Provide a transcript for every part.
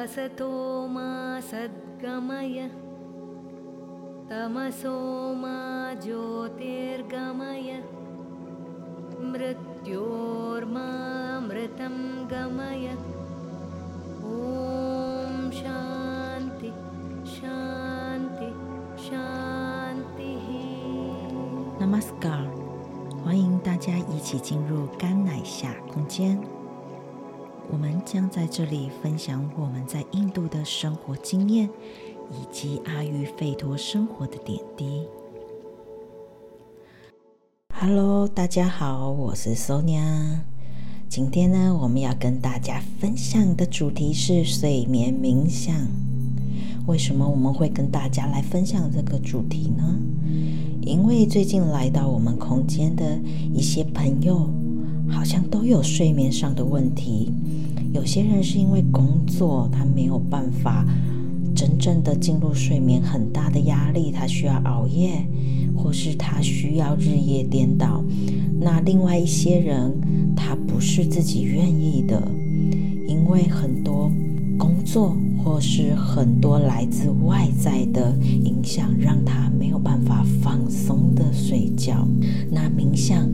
असतो मा सद्गमय तमसो मा ज्योतिर्गमय मृत्योर्मामृतं गमय ॐ शान्ति शान्ति शान्तिः Namaskar，欢迎大家一起进入甘乃夏空间。 我们将在这里分享我们在印度的生活经验，以及阿育吠陀生活的点滴。Hello，大家好，我是 Sonia。今天呢，我们要跟大家分享的主题是睡眠冥想。为什么我们会跟大家来分享这个主题呢？因为最近来到我们空间的一些朋友，好像都有睡眠上的问题。有些人是因为工作，他没有办法真正的进入睡眠，很大的压力，他需要熬夜，或是他需要日夜颠倒。那另外一些人，他不是自己愿意的，因为很多作或是很多来自外在的影响，让他没有办法放松的睡觉。那冥想。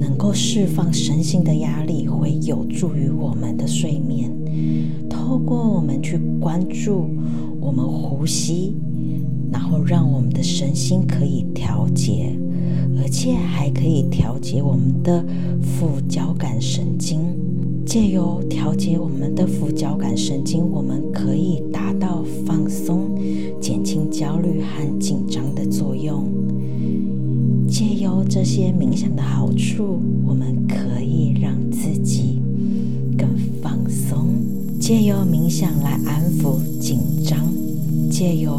能够释放身心的压力，会有助于我们的睡眠。透过我们去关注我们呼吸，然后让我们的身心可以调节，而且还可以调节我们的副交感神经。借由调节我们的副交感神经，我们可以达到放松、减轻焦虑和紧张的作用。借由这些冥想的好处，我们可以让自己更放松。借由冥想来安抚紧张，借由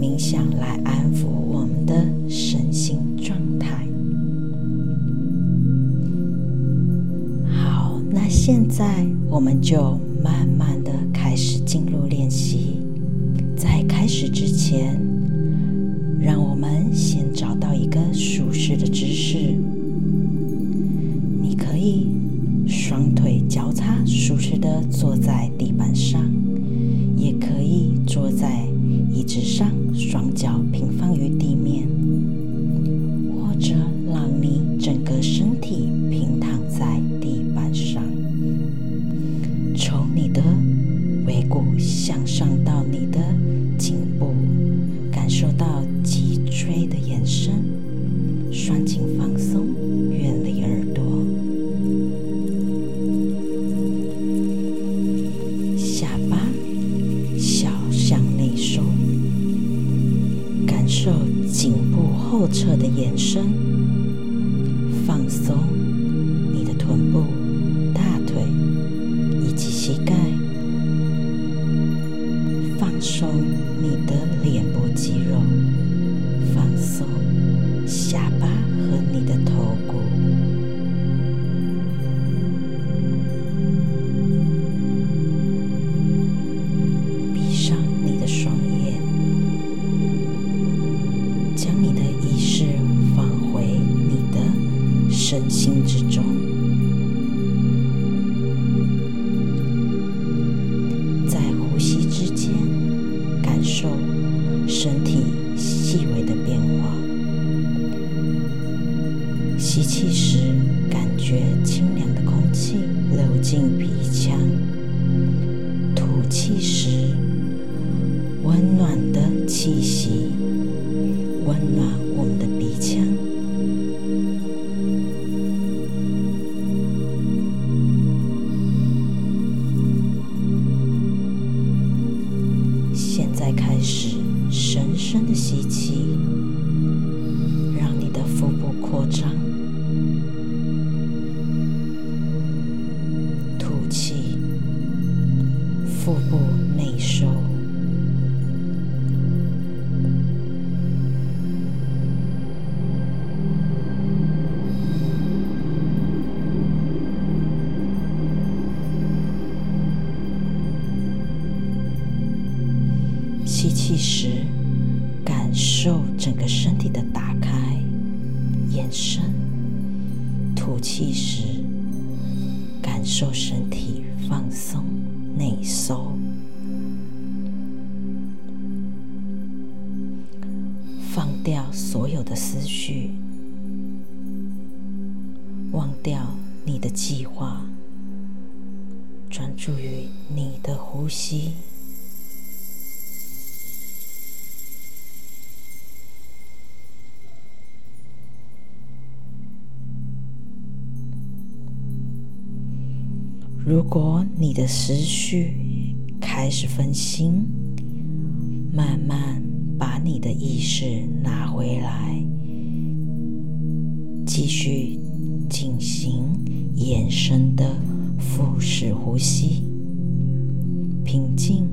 冥想来安抚我们就慢慢的开始进入练习。在开始之前，让我们向上将你的意识放回你的身心之中，在呼吸之间感受身体。细微的变化。吸气时，感觉清凉的空气流进鼻腔；吐气时，温暖的气息吸气时感受整个身体的打开延伸。吐气时感受身体放松内收。放掉所有的思绪忘掉你的计划专注于你的呼吸。如果你的思绪开始分心，慢慢把你的意识拿回来，继续进行延伸的腹式呼吸，平静、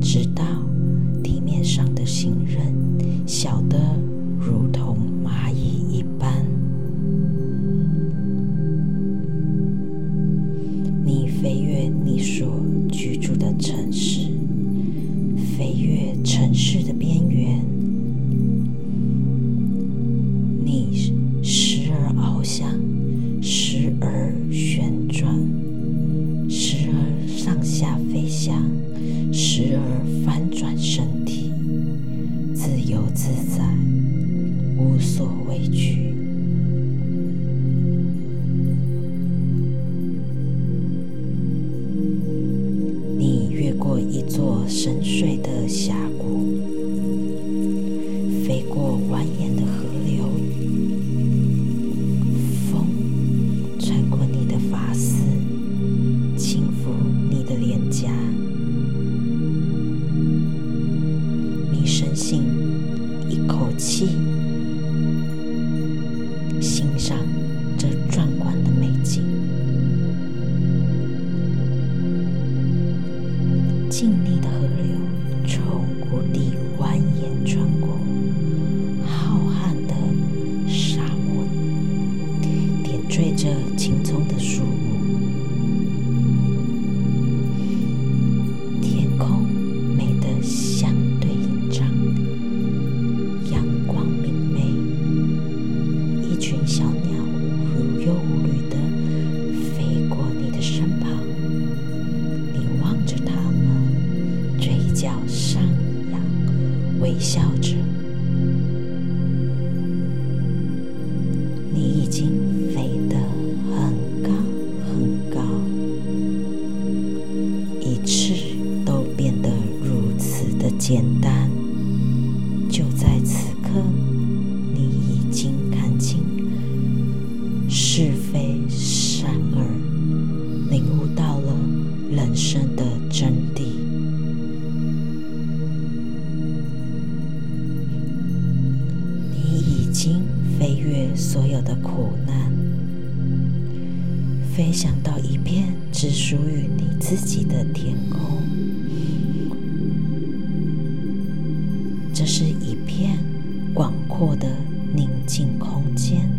直到。大姑简单。就在此刻你已经看清是非善恶领悟到了人生的真谛。你已经飞越所有的苦难飞翔到一片只属于你自己的天空。这是一片广阔的宁静空间。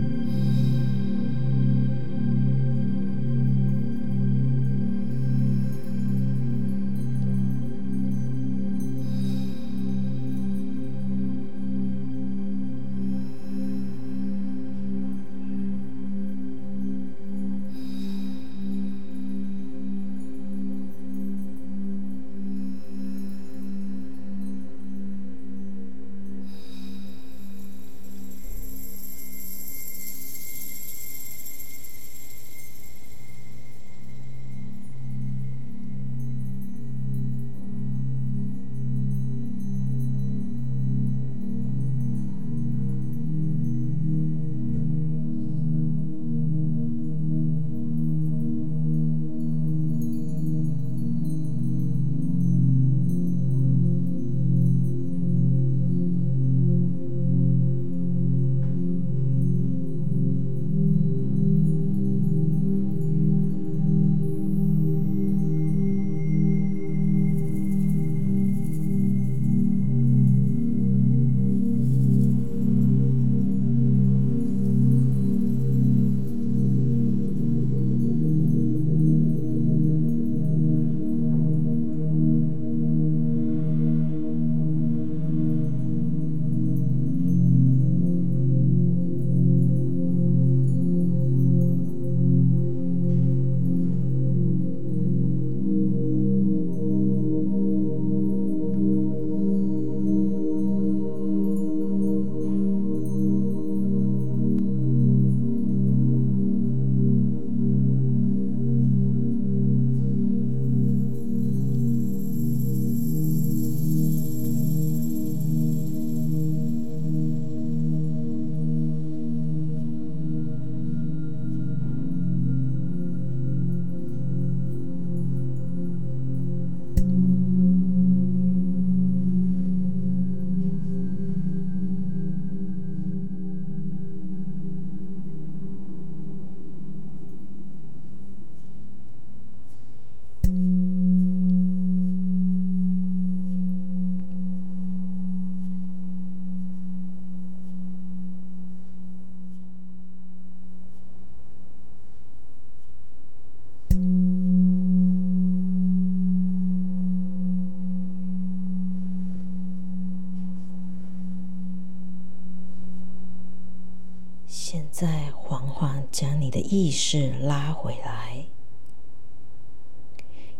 现在缓缓将你的意识拉回来，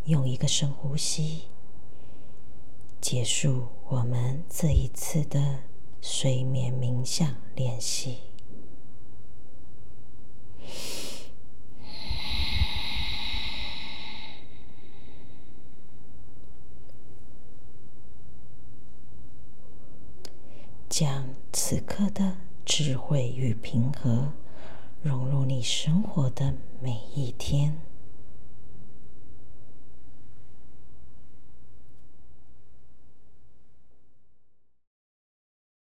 用一个深呼吸，结束我们这一次的睡眠冥想练习。将此刻的智慧与平和融入你生活的每一天。